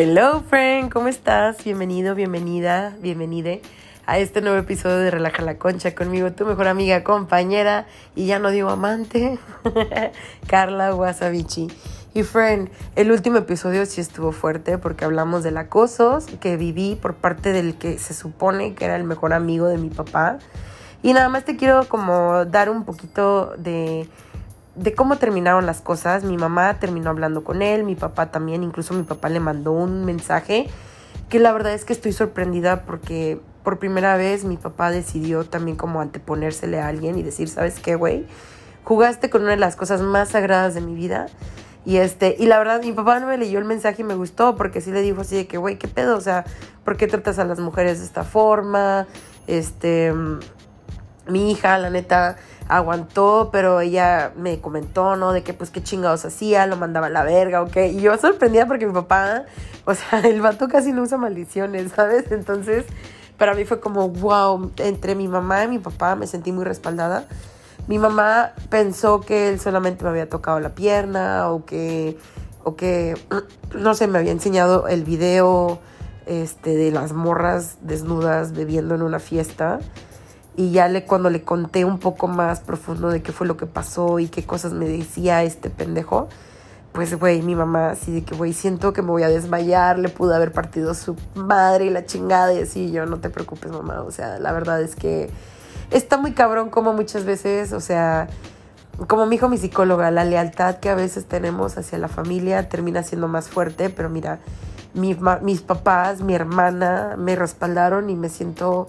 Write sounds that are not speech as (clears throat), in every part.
Hello, friend, ¿cómo estás? Bienvenido, bienvenida, bienvenide a este nuevo episodio de Relaja la Concha conmigo, tu mejor amiga, compañera y ya no digo amante, (laughs) Carla Wasabichi. Y friend, el último episodio sí estuvo fuerte porque hablamos del acoso que viví por parte del que se supone que era el mejor amigo de mi papá. Y nada más te quiero como dar un poquito de de cómo terminaron las cosas. Mi mamá terminó hablando con él, mi papá también, incluso mi papá le mandó un mensaje que la verdad es que estoy sorprendida porque por primera vez mi papá decidió también como anteponérsele a alguien y decir, ¿sabes qué, güey? Jugaste con una de las cosas más sagradas de mi vida. Y este, y la verdad, mi papá no me leyó el mensaje y me gustó, porque sí le dijo así de que, güey, ¿qué pedo? O sea, ¿por qué tratas a las mujeres de esta forma? Este, mi hija, la neta, aguantó, pero ella me comentó, ¿no? De que pues qué chingados hacía, lo mandaba a la verga, ¿ok? Y yo sorprendida porque mi papá, (laughs) o sea, el vato casi no usa maldiciones, (laughs) ¿sabes? Entonces, para mí fue como, wow, entre mi mamá y mi papá me sentí muy respaldada. Mi mamá pensó que él solamente me había tocado la pierna o que, o que, (clears throat) no sé, me había enseñado el video este, de las morras desnudas bebiendo en una fiesta. Y ya le, cuando le conté un poco más profundo de qué fue lo que pasó y qué cosas me decía este pendejo, pues, güey, mi mamá así de que, güey, siento que me voy a desmayar, le pudo haber partido su madre y la chingada y así, yo, no te preocupes, mamá, o sea, la verdad es que está muy cabrón como muchas veces, o sea, como me dijo mi psicóloga, la lealtad que a veces tenemos hacia la familia termina siendo más fuerte, pero mira, mis papás, mi hermana me respaldaron y me siento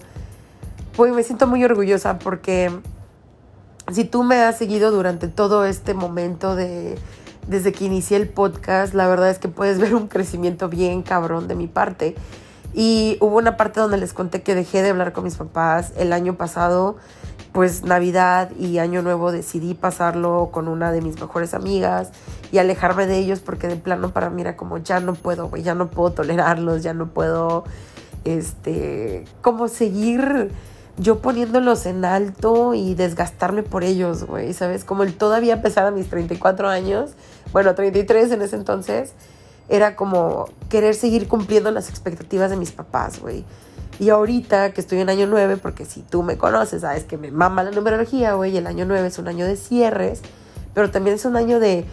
pues me siento muy orgullosa porque si tú me has seguido durante todo este momento de desde que inicié el podcast, la verdad es que puedes (laughs) ver un crecimiento bien cabrón de mi parte. Y hubo una parte donde les conté que dejé de hablar con mis papás el año pasado, pues Navidad y Año Nuevo decidí pasarlo con una de mis mejores amigas y alejarme de ellos porque de plano para mí era como ya no puedo, güey, ya no puedo tolerarlos, ya no puedo, este, como seguir yo poniéndolos en alto y desgastarme por ellos, güey, ¿sabes? Como el todavía pesar a mis 34 años, bueno, 33 en ese entonces, era como querer seguir cumpliendo las expectativas de mis papás, güey. Y ahorita que estoy en año 9, porque si tú me conoces, sabes que me mama la numerología, güey, el año 9 es un año de cierres, pero también es un año de,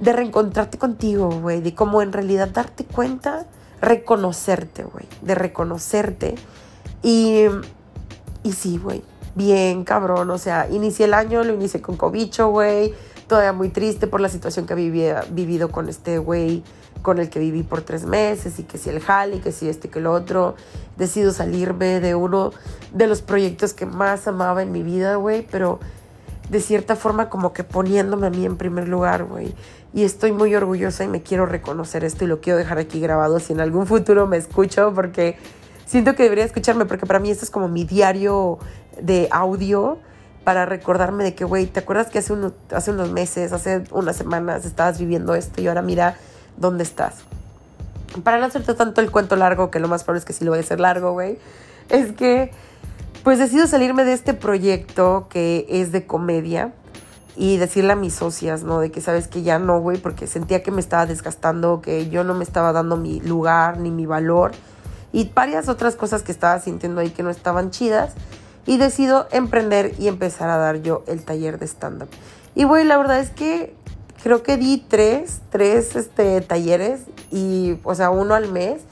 de reencontrarte contigo, güey, de cómo en realidad darte cuenta, reconocerte, güey, de reconocerte. Y y sí, güey, bien cabrón. O sea, inicié el año, lo inicié con cobicho, güey. Todavía muy triste por la situación que había vivido con este güey con el que viví por tres meses y que si el jale y que si este que el otro. Decido salirme de uno de los proyectos que más amaba en mi vida, güey, pero de cierta forma como que poniéndome a mí en primer lugar, güey. Y estoy muy orgullosa y me quiero reconocer esto y lo quiero dejar aquí grabado si en algún futuro me escucho porque siento que debería escucharme porque para mí esto es como mi diario de audio para recordarme de que, güey, ¿te acuerdas que hace, hace unos meses, hace unas semanas estabas viviendo esto y ahora mira dónde estás? Para no hacerte tanto el cuento largo, que lo más probable es que sí lo voy a hacer largo, güey, es que pues decido salirme de este proyecto que es de comedia y decirle a mis socias, ¿no? De que sabes que ya no, güey, porque sentía que me estaba desgastando, que yo no me estaba dando mi lugar ni mi valor y varias otras cosas que estaba sintiendo ahí que no estaban chidas. Y decido emprender y empezar a dar yo el taller de stand-up. Y güey, la verdad es que creo que di tres, tres este, talleres y, o sea, uno al mes.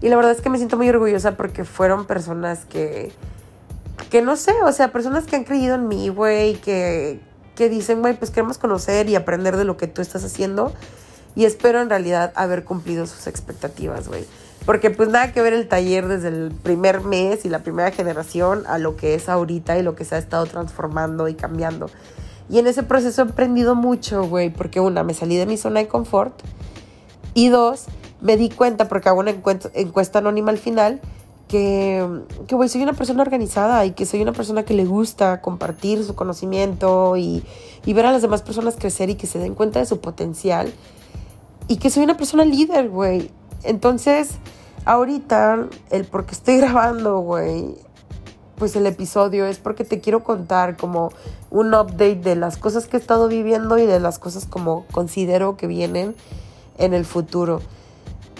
Y la verdad es que me siento muy orgullosa porque fueron personas que, que no sé, o sea, personas que han creído en mí, güey, que, que dicen, güey, pues queremos conocer y aprender de lo que tú estás haciendo. Y espero en realidad haber cumplido sus expectativas, güey. Porque pues nada que ver el taller desde el primer mes y la primera generación a lo que es ahorita y lo que se ha estado transformando y cambiando. Y en ese proceso he aprendido mucho, güey, porque una, me salí de mi zona de confort y dos, me di cuenta, porque hago una encuesta, anónima al final, que, que, güey, soy una persona organizada y que soy una persona que le gusta compartir su conocimiento y, y ver a las demás personas crecer y que se den cuenta de su potencial. Y que soy una persona líder, güey. Entonces, ahorita, el por qué estoy (laughs) grabando, güey, pues el episodio es porque te quiero contar como un update de las cosas que he estado viviendo y de las cosas como considero que vienen en el futuro.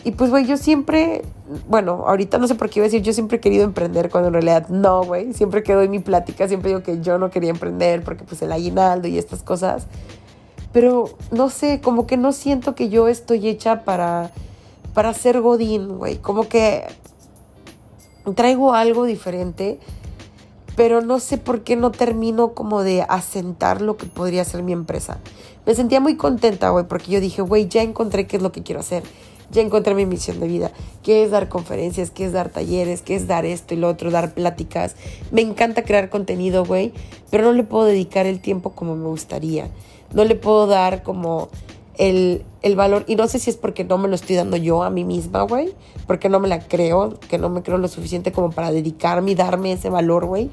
y pues, güey, yo siempre, bueno, ahorita no sé por qué iba a decir, yo siempre he querido emprender, cuando en realidad no, güey. Siempre que doy mi plática, siempre digo que yo no quería emprender porque pues el aguinaldo y estas cosas. Pero no sé, como que no siento que yo estoy hecha para, para ser Godín, güey. Como que traigo algo diferente, pero no sé por qué no termino como de asentar lo que podría ser mi empresa. Me sentía muy contenta, güey, porque yo dije, güey, ya encontré qué es lo que quiero hacer ya encontré mi misión de vida, que es dar conferencias, que es dar talleres, que es dar esto y lo otro, dar pláticas. Me encanta crear contenido, güey, pero no le puedo dedicar el tiempo como me gustaría. No le puedo dar como el, el valor, y no sé si es porque no me lo estoy dando yo a mí misma, güey, porque no me la creo, que no me creo lo suficiente como para dedicarme y darme ese valor, güey,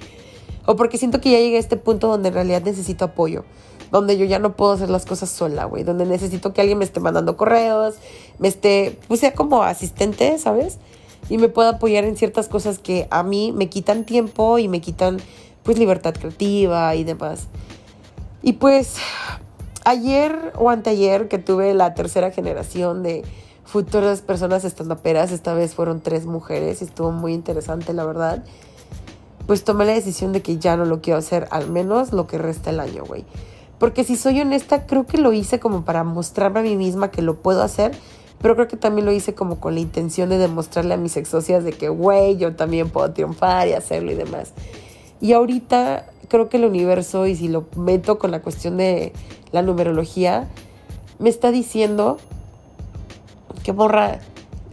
o porque siento que ya llegué a este punto donde en realidad necesito apoyo donde yo ya no puedo hacer las cosas sola, güey, donde necesito que alguien me esté mandando correos, me esté, pues sea como asistente, ¿sabes? Y me pueda apoyar en ciertas cosas que a mí me quitan tiempo y me quitan, pues, libertad creativa y demás. Y pues, ayer o anteayer que tuve la tercera generación de futuras personas estandaperas, esta vez fueron tres mujeres, estuvo muy interesante, la verdad. Pues tomé la decisión de que ya no lo quiero hacer, al menos lo que resta el año, güey. Porque si soy honesta, creo que lo hice como para mostrarme a mí misma que lo puedo hacer, pero creo que también lo hice como con la intención de demostrarle a mis ex socias de que, güey, yo también puedo triunfar y hacerlo y demás. Y ahorita creo que el universo, y si lo meto con la cuestión de la numerología, me está diciendo que borra,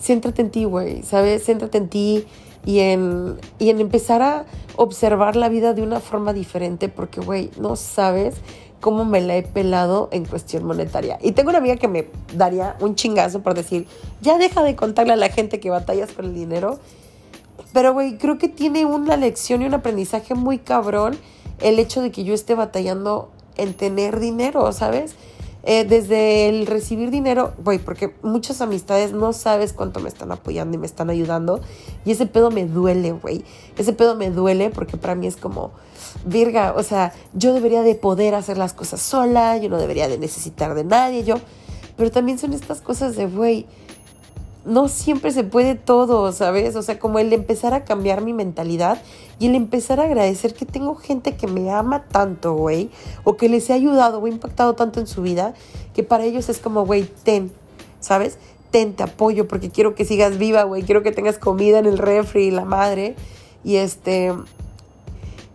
céntrate en ti, güey, ¿sabes? Céntrate en ti y en, y en empezar a observar la vida de una forma diferente, porque, güey, no sabes cómo me la he pelado en cuestión monetaria. Y tengo una amiga que me daría un chingazo por decir, ya deja de contarle a la gente que batallas con el dinero. Pero, güey, creo que tiene una lección y un aprendizaje muy cabrón el hecho de que yo esté batallando en tener dinero, ¿sabes? Eh, desde el recibir dinero, güey, porque muchas amistades no sabes cuánto me están apoyando y me están ayudando. Y ese pedo me duele, güey. Ese pedo me duele porque para mí es como, virga, o sea, yo debería de poder hacer las cosas sola, yo no debería de necesitar de nadie, yo. Pero también son estas cosas de, güey, no siempre se puede todo, ¿sabes? O sea, como el empezar a cambiar mi mentalidad y el empezar a agradecer que tengo gente que me ama tanto, güey, o que les he ayudado o impactado tanto en su vida, que para ellos es como, güey, ten, ¿sabes? Ten, te apoyo porque quiero que sigas viva, güey, quiero que tengas comida en el refri, la madre. Y este,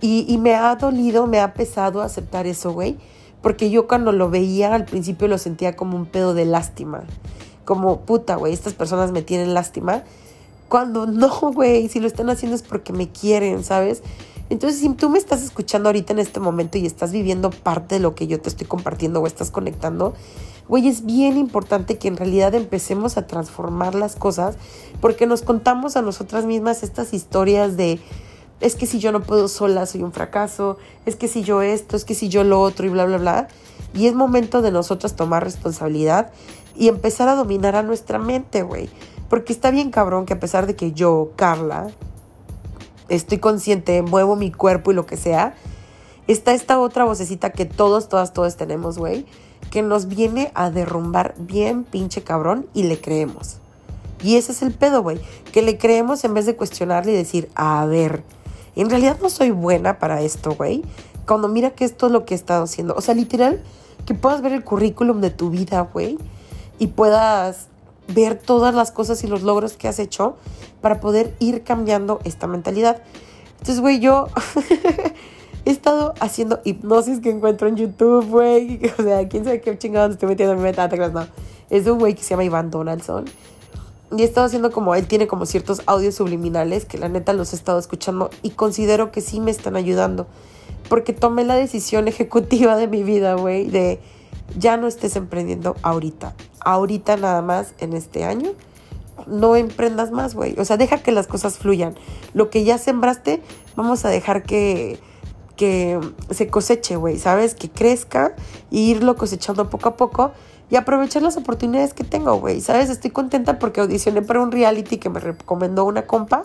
y, y me ha dolido, me ha pesado aceptar eso, güey, porque yo cuando lo veía al principio lo sentía como un pedo de lástima como, puta, güey, estas personas me tienen lástima. Cuando no, güey, si lo están haciendo es porque me quieren, ¿sabes? Entonces, si tú me estás escuchando ahorita en este momento y estás viviendo parte de lo que yo te estoy compartiendo o estás conectando, güey, es bien importante que en realidad empecemos a transformar las cosas porque nos contamos a nosotras mismas estas historias de, es que si yo no puedo sola soy un fracaso, es que si yo esto, es que si yo lo otro y bla, bla, bla. Y es momento de nosotras tomar responsabilidad y empezar a dominar a nuestra mente, güey. Porque está bien cabrón que a pesar de que yo, Carla, estoy consciente, muevo mi cuerpo y lo que sea, está esta otra vocecita que todos, todas, todos tenemos, güey, que nos viene a derrumbar bien pinche cabrón y le creemos. Y ese es el pedo, güey, que le creemos en vez de cuestionarle y decir, a ver, en realidad no soy buena para esto, güey. Cuando mira que esto es lo que he estado haciendo. O sea, literal, que puedas ver el currículum de tu vida, güey y puedas ver todas las cosas y los logros que has hecho para poder ir cambiando esta mentalidad. Entonces, güey, yo (laughs) he estado haciendo hipnosis que encuentro en YouTube, güey. (laughs) O sea, quién sabe qué chingados estoy metiendo en mi meta, no. Es un güey que se llama Iván Donaldson. Y he estado haciendo como, él tiene como ciertos audios subliminales que la neta los he estado escuchando y considero que sí me están ayudando. Porque tomé la decisión ejecutiva de mi vida, güey, de ya no estés emprendiendo ahorita. Ahorita nada más en este año. No emprendas más, güey. O sea, deja que las cosas fluyan. Lo que ya sembraste, vamos a dejar que, que se coseche, güey. ¿Sabes? Que crezca y irlo cosechando poco a poco y aprovechar las oportunidades que tengo, güey. ¿Sabes? Estoy contenta porque audicioné para un reality que me recomendó una compa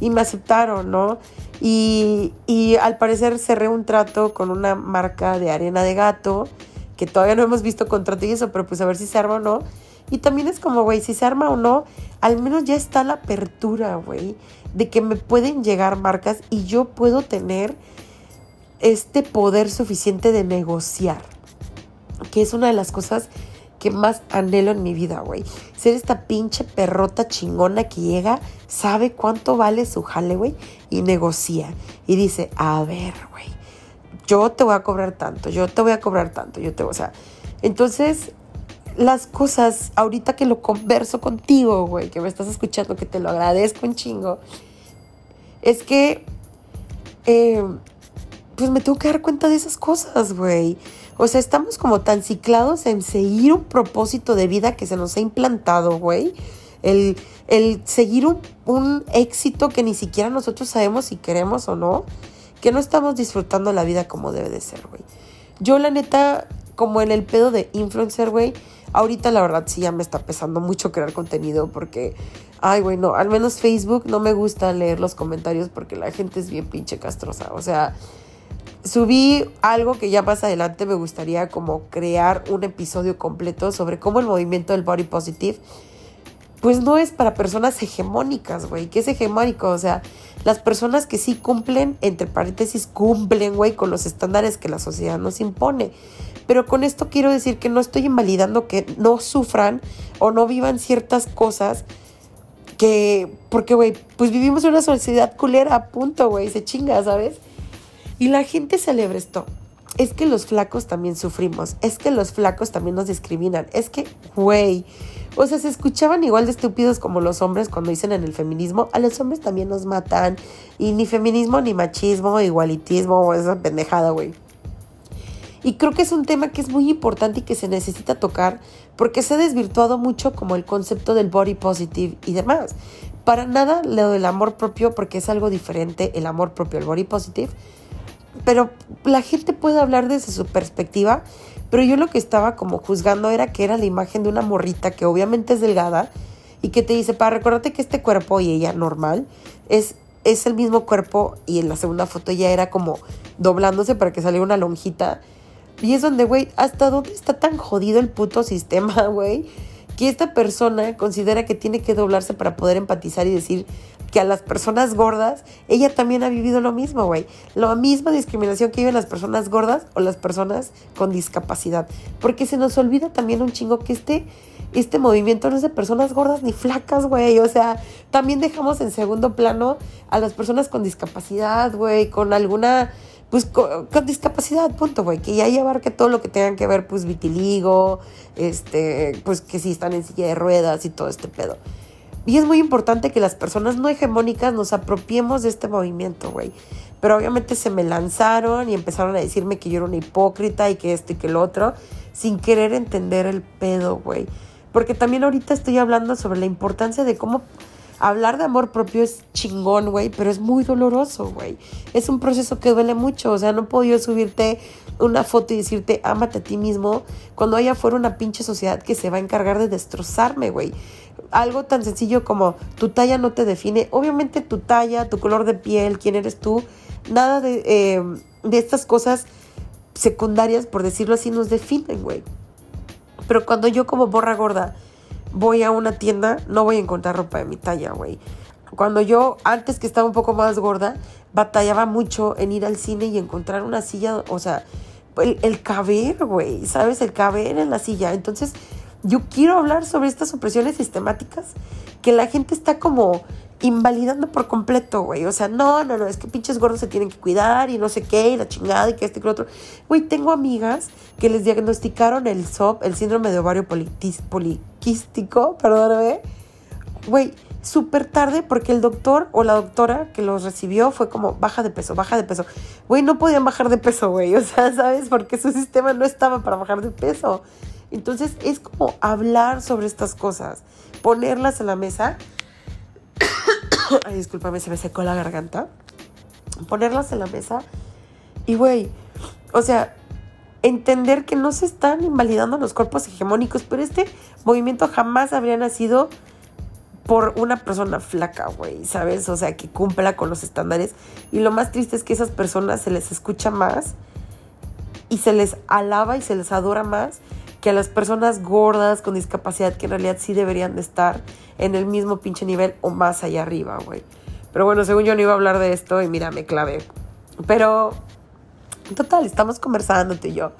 y me aceptaron, ¿no? Y, y al parecer cerré un trato con una marca de arena de gato que todavía no hemos visto contrato y eso, pero pues a ver si se arma o no. Y también es como, güey, si se arma o no, al menos ya está la apertura, güey, de que me pueden llegar marcas y yo puedo tener este poder suficiente de negociar, que es una de las cosas que más anhelo en mi vida, güey. Ser esta pinche perrota chingona que llega, sabe cuánto vale su jale, güey, y negocia. Y dice, a ver, güey, yo te voy a cobrar tanto, yo te voy a cobrar tanto, yo te voy, o sea, entonces las cosas, ahorita que lo converso contigo, güey, que me estás escuchando, que te lo agradezco un chingo, es que, eh, pues me tengo que dar cuenta de esas cosas, güey. O sea, estamos como tan ciclados en seguir un propósito de vida que se nos ha implantado, güey. El, el seguir un, un éxito que ni siquiera nosotros sabemos si queremos o no que no estamos disfrutando la vida como debe de ser, güey. Yo la neta, como en el pedo de influencer, güey, ahorita la verdad sí ya me está pesando mucho crear contenido porque, ay, güey, no, al menos Facebook no me gusta leer los comentarios porque la gente es bien pinche castrosa. O sea, subí algo que ya más adelante me gustaría como crear un episodio completo sobre cómo el movimiento del body positive pues no es para personas hegemónicas, güey. ¿Qué es hegemónico? O sea, las personas que sí cumplen, entre paréntesis, cumplen, güey, con los estándares que la sociedad nos impone. Pero con esto quiero decir que no estoy invalidando que no sufran o no vivan ciertas cosas que, porque, güey, pues vivimos en una sociedad culera, punto, güey, se chinga, ¿sabes? Y la gente celebra esto. Es que los flacos también sufrimos, es que los flacos también nos discriminan, es que, güey, o sea, se escuchaban igual de estúpidos como los hombres cuando dicen en el feminismo, a los hombres también nos matan. Y ni feminismo, ni machismo, igualitismo, esa pendejada, güey. Y creo que es un tema que es muy importante y que se necesita tocar porque se ha desvirtuado mucho como el concepto del body positive y demás. Para nada lo del amor propio porque es algo diferente el amor propio, el body positive. Pero la gente puede hablar desde su perspectiva pero yo lo que estaba como juzgando era que era la imagen de una morrita que obviamente es delgada y que te dice, para recordarte que este cuerpo y ella normal es, es el mismo cuerpo y en la segunda foto ya era como doblándose para que saliera una lonjita. Y es donde, güey, ¿hasta dónde está tan jodido el puto sistema, (laughs) güey? Que esta persona considera que tiene que doblarse para poder empatizar y decir, que a las personas gordas, ella también ha vivido lo mismo, güey. La misma discriminación que viven las personas gordas o las personas con discapacidad. Porque se nos olvida también un chingo que este, este movimiento no es de personas gordas ni flacas, güey. O sea, también dejamos en segundo plano a las personas con discapacidad, güey, con alguna pues con, discapacidad, punto, güey, que ya abarque todo lo que tengan que ver, pues vitiligo, este, pues que si están en silla de ruedas y todo este pedo. Y es muy importante que las personas no hegemónicas nos apropiemos de este movimiento, güey. Pero obviamente se me lanzaron y empezaron a decirme que yo era una hipócrita y que esto y que lo otro, sin querer entender el pedo, güey. Porque también ahorita estoy hablando sobre la importancia de cómo hablar de amor propio es chingón, güey, pero es muy doloroso, güey. Es un proceso que duele mucho. O sea, no yo subirte una foto y decirte, ámate a ti mismo, cuando haya fuera una pinche sociedad que se va a encargar de destrozarme, güey algo tan sencillo como tu talla no te define. Obviamente tu talla, tu color de piel, quién eres tú, nada de, eh, de estas cosas secundarias, por decirlo así, nos definen, güey. Pero cuando yo como borra gorda voy a una tienda, no voy a encontrar ropa de mi talla, güey. Cuando yo, antes que estaba un poco más gorda, batallaba mucho en ir al cine y encontrar una silla, o sea, el, el caber, güey, ¿sabes? El caber en la silla. Entonces, yo quiero hablar sobre estas opresiones sistemáticas que la gente está como invalidando por completo, güey. O sea, no, no, no, es que pinches gordos se tienen que cuidar y no sé qué, y la chingada y que este y que lo otro. Güey, tengo amigas que les diagnosticaron el SOP, el síndrome de ovario poliquístico, perdóname. Güey, súper tarde porque el doctor o la doctora que los recibió fue como, baja de peso, baja de peso. Güey, no podían bajar de peso, güey. (laughs) O sea, ¿sabes? Porque su sistema no estaba para bajar de peso. Entonces es como hablar sobre estas cosas, ponerlas en la mesa. (laughs) Ay, discúlpame, se me secó la garganta. Ponerlas en la mesa y, güey, o sea, entender que no se están invalidando los cuerpos hegemónicos, pero este movimiento jamás habría nacido por una persona flaca, güey, ¿sabes? O sea, que cumpla con los estándares. Y lo más triste es que esas personas se les escucha más y se les alaba y se les adora más que a las personas gordas con discapacidad que en realidad sí deberían de estar en el mismo pinche nivel o más allá arriba, güey. Pero bueno, según yo no iba a hablar de esto y mira, me clavé. Pero, total, estamos conversando tú y yo.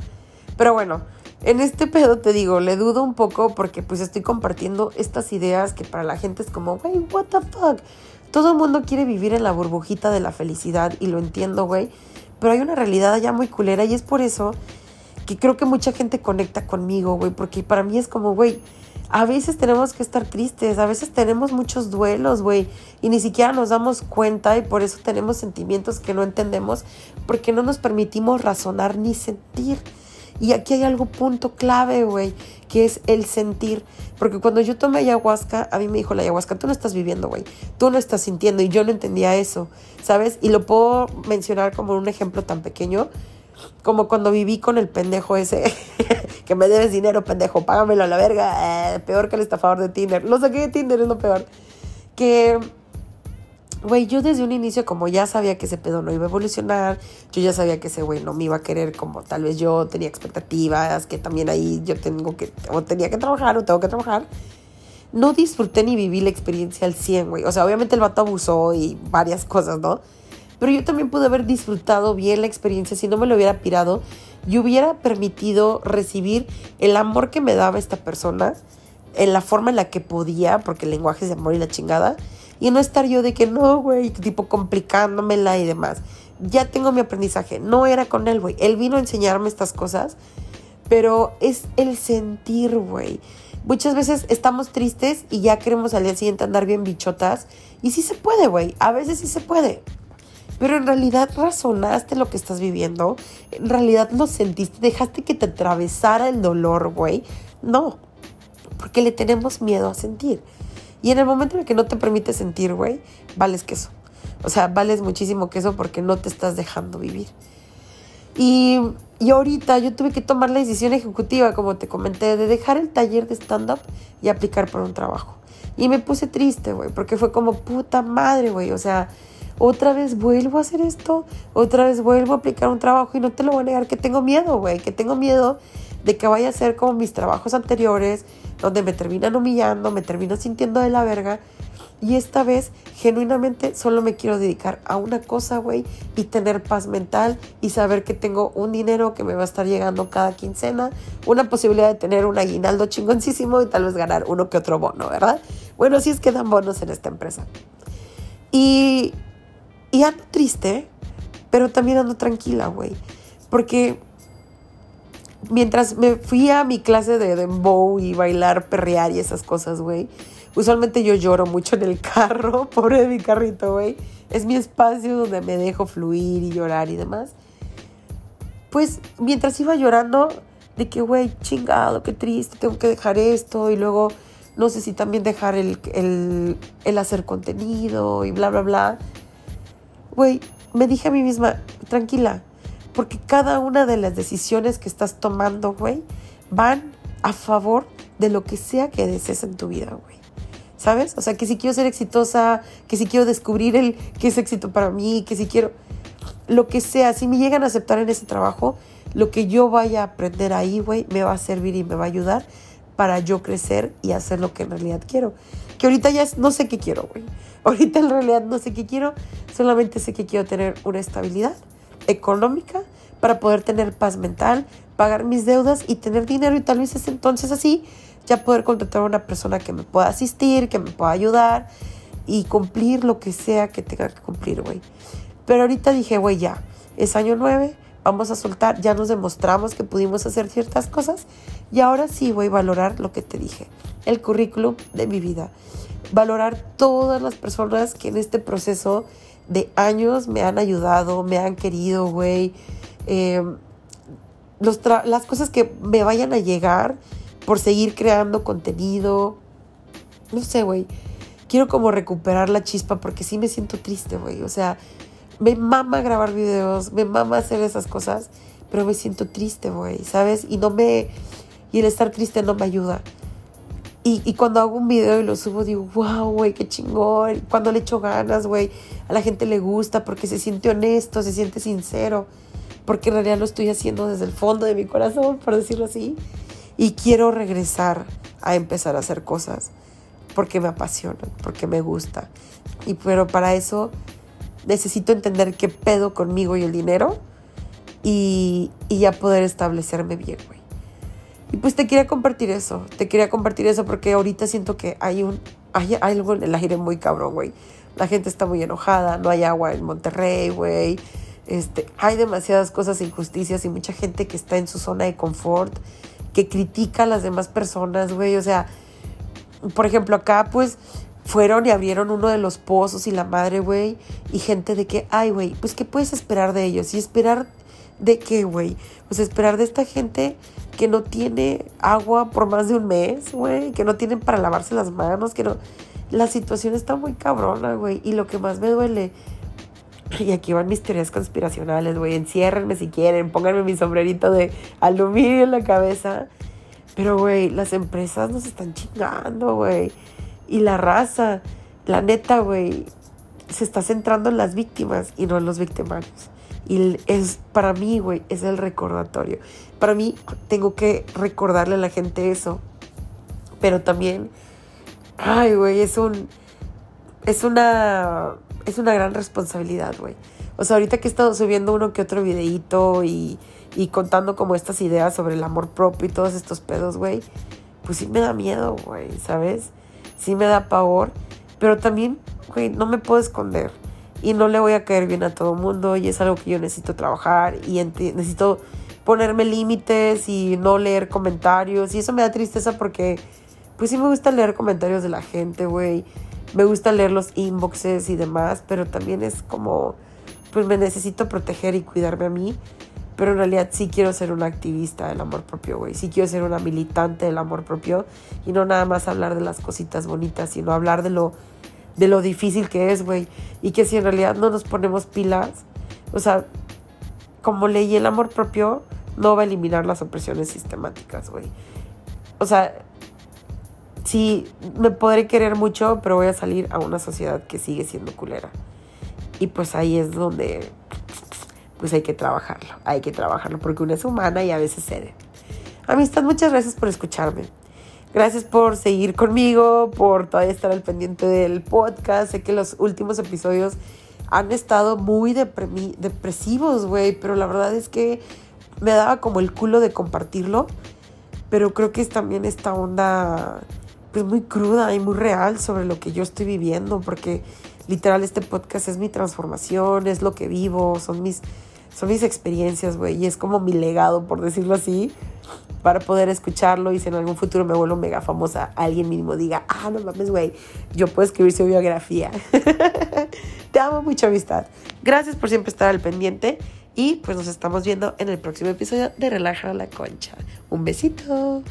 Pero bueno, en este pedo te digo, le dudo un poco porque pues estoy compartiendo estas ideas que para la gente es como, güey, what the fuck. Todo el mundo quiere vivir en la burbujita de la felicidad y lo entiendo, güey. Pero hay una realidad ya muy culera y es por eso que creo que mucha gente conecta conmigo, güey. Porque para mí es como, güey, a veces tenemos que estar tristes, a veces tenemos muchos duelos, güey, y ni siquiera nos damos cuenta y por eso tenemos sentimientos que no entendemos, porque no nos permitimos razonar ni sentir. Y aquí hay algo punto clave, güey, que es el sentir. Porque cuando yo tomé ayahuasca, a mí me dijo la ayahuasca, tú no estás viviendo, güey, tú no estás sintiendo y yo no entendía eso, ¿sabes? Y lo puedo mencionar como un ejemplo tan pequeño como cuando viví con el pendejo ese, (laughs) que me debes dinero, pendejo, págamelo a la verga, eh, peor que el estafador de Tinder. Lo saqué de Tinder, es lo peor. Que Güey, yo desde un inicio como ya sabía que ese pedo no iba a evolucionar, yo ya sabía que ese güey no me iba a querer como tal vez yo tenía expectativas, que también ahí yo tengo que, o tenía que trabajar o tengo que trabajar. No disfruté ni viví la experiencia al 100, güey. O sea, obviamente el vato abusó y varias cosas, ¿no? Pero yo también pude haber disfrutado bien la experiencia si no me lo hubiera pirado y hubiera permitido recibir el amor que me daba esta persona en la forma en la que podía, porque el lenguaje es de amor y la chingada y no estar yo de que no, güey, tipo complicándomela y demás. Ya tengo mi aprendizaje. No era con él, güey. Él vino a enseñarme estas cosas, pero es el sentir, güey. Muchas veces estamos tristes y ya queremos al día siguiente andar bien bichotas. Y sí se puede, güey. A veces sí se puede. Pero en realidad razonaste lo que estás viviendo. En realidad lo sentiste. Dejaste que te atravesara el dolor, güey. No. Porque le tenemos miedo a sentir. Y en el momento en el que no te permite sentir, güey, vales queso. O sea, vales muchísimo queso porque no te estás dejando vivir. Y, y ahorita yo tuve que tomar la decisión ejecutiva, como te comenté, de dejar el taller de stand-up y aplicar por un trabajo. Y me puse triste, güey, porque fue como puta madre, güey. O sea, otra vez vuelvo a hacer esto, otra vez vuelvo a aplicar un trabajo y no te lo voy a negar que tengo miedo, güey, que tengo miedo de que vaya a ser como mis trabajos anteriores, donde me terminan humillando, me termino sintiendo de la verga. Y esta vez, genuinamente, solo me quiero dedicar a una cosa, güey, y tener paz mental y saber que tengo un dinero que me va a estar llegando cada quincena, una posibilidad de tener un aguinaldo chingoncísimo y tal vez ganar uno que otro bono, ¿verdad? Bueno, si es que dan bonos en esta empresa. Y, y ando triste, pero también ando tranquila, güey, porque mientras me fui a mi clase de dembow y bailar, perrear y esas cosas, güey. Usualmente yo lloro mucho en el carro, (laughs) pobre mi carrito, güey. Es mi espacio donde me dejo fluir y llorar y demás. Pues mientras iba llorando, de que, güey, chingado, qué triste, tengo que dejar esto y luego no sé si también dejar el, el, el hacer contenido y bla, bla, bla. Güey, me dije a mí misma, tranquila, porque cada una de las decisiones que estás tomando, güey, van a favor de lo que sea que desees en tu vida, güey. ¿Sabes? O sea, que si quiero ser exitosa, que si quiero descubrir el que es éxito para mí, que si quiero lo que sea, si me llegan a aceptar en ese trabajo, lo que yo vaya a aprender ahí, güey, me va a servir y me va a ayudar para yo crecer y hacer lo que en realidad quiero. Que ahorita ya no sé qué quiero, güey. (laughs) Ahorita en realidad no sé qué quiero, solamente sé que quiero tener una estabilidad económica para poder tener paz mental, pagar mis deudas y tener dinero y tal vez es entonces así ya poder contratar a una persona que me pueda asistir, que me pueda ayudar y cumplir lo que sea que tenga que cumplir, güey. Pero ahorita dije, güey, ya, es año nueve, vamos a soltar, ya nos demostramos que pudimos hacer ciertas cosas y ahora sí voy a valorar lo que te dije, el currículum de mi vida. Valorar todas las personas que en este proceso de años me han ayudado, me han querido, güey. Eh, las cosas que me vayan a llegar por seguir creando contenido. No sé, güey. Quiero como recuperar la chispa porque sí me siento triste, güey. O sea, me mama grabar videos, me mama hacer esas cosas, pero me siento triste, güey, ¿sabes? Y no me... Y el estar triste no me ayuda. Y, cuando hago un video y lo subo, digo, wow, güey, qué chingón. Cuando le echo ganas, güey, a la gente le gusta porque se siente honesto, se siente sincero. Porque en realidad lo estoy haciendo desde el fondo de mi corazón, por decirlo así. Y quiero regresar a empezar a hacer cosas porque me apasionan, porque me gusta. Y pero para eso necesito entender qué pedo conmigo y el dinero y, y ya poder establecerme bien, güey. Y pues te quería compartir eso, te quería compartir eso porque ahorita siento que hay un hay, algo en el aire muy cabrón, güey. La gente está muy enojada, no hay agua en Monterrey, güey. Este, hay demasiadas cosas, injusticias y mucha gente que está en su zona de confort, que critica a las demás personas, güey. O sea, por ejemplo, acá pues fueron y abrieron uno de los pozos y la madre, güey. Y gente de que, ay, güey, pues ¿qué puedes esperar de ellos? Y esperar de qué, güey. Pues esperar de esta gente que no tiene agua por más de un mes, güey. Que no tienen para lavarse las manos, que no... La situación está muy cabrona, güey. Y lo que más me duele y aquí van mis teorías conspiracionales, güey. Enciérrenme si quieren, pónganme mi sombrerito de aluminio en la cabeza. Pero, güey, las empresas nos están chingando, güey. Y la raza, la neta, güey, se está centrando en las víctimas y no en los victimarios. Y es, para mí, güey, es el recordatorio. Para mí, tengo que recordarle a la gente eso. Pero también, ay, güey, es un, es una es una gran responsabilidad, güey. O sea, ahorita que he estado subiendo uno que otro videíto y, y contando como estas ideas sobre el amor propio y todos estos pedos, güey, pues sí me da miedo, güey, ¿sabes? Sí me da pavor, pero también, güey, no me puedo esconder. Y no le voy a caer bien a todo el mundo y es algo que yo necesito trabajar y necesito ponerme límites y no leer comentarios. Y eso me da tristeza porque pues sí me gusta leer comentarios de la gente, güey. Me gusta leer los inboxes y demás, pero también es como, pues me necesito proteger y cuidarme a mí. Pero en realidad sí quiero ser una activista del amor propio, güey. Sí quiero ser una militante del amor propio y no nada más hablar de las cositas bonitas, sino hablar de lo, de lo difícil que es, güey. Y que si en realidad no nos ponemos pilas, o sea, como leí el amor propio, no va a eliminar las opresiones sistemáticas, güey. O sea, sí, me podré querer mucho, pero voy a salir a una sociedad que sigue siendo culera. Y pues ahí es donde, pues hay que trabajarlo, hay que trabajarlo, porque una es humana y a veces cede. Amistad, muchas gracias por escucharme. Gracias por seguir conmigo, por todavía estar al pendiente del podcast. Sé que los últimos episodios han estado muy depresivos, güey, pero la verdad es que me daba como el culo de compartirlo. Pero creo que es también esta onda pues muy cruda y muy real sobre lo que yo estoy viviendo, porque literal este podcast es mi transformación, es lo que vivo, son mis, son mis experiencias, güey, y es como mi legado, por decirlo así, para poder escucharlo y si en algún futuro me vuelvo mega famosa, alguien mínimo diga, ah, no mames, güey, yo puedo escribir su biografía. (laughs) Te amo mucho, amistad. Gracias por siempre estar al pendiente y pues nos estamos viendo en el próximo episodio de Relaja la Concha. Un besito.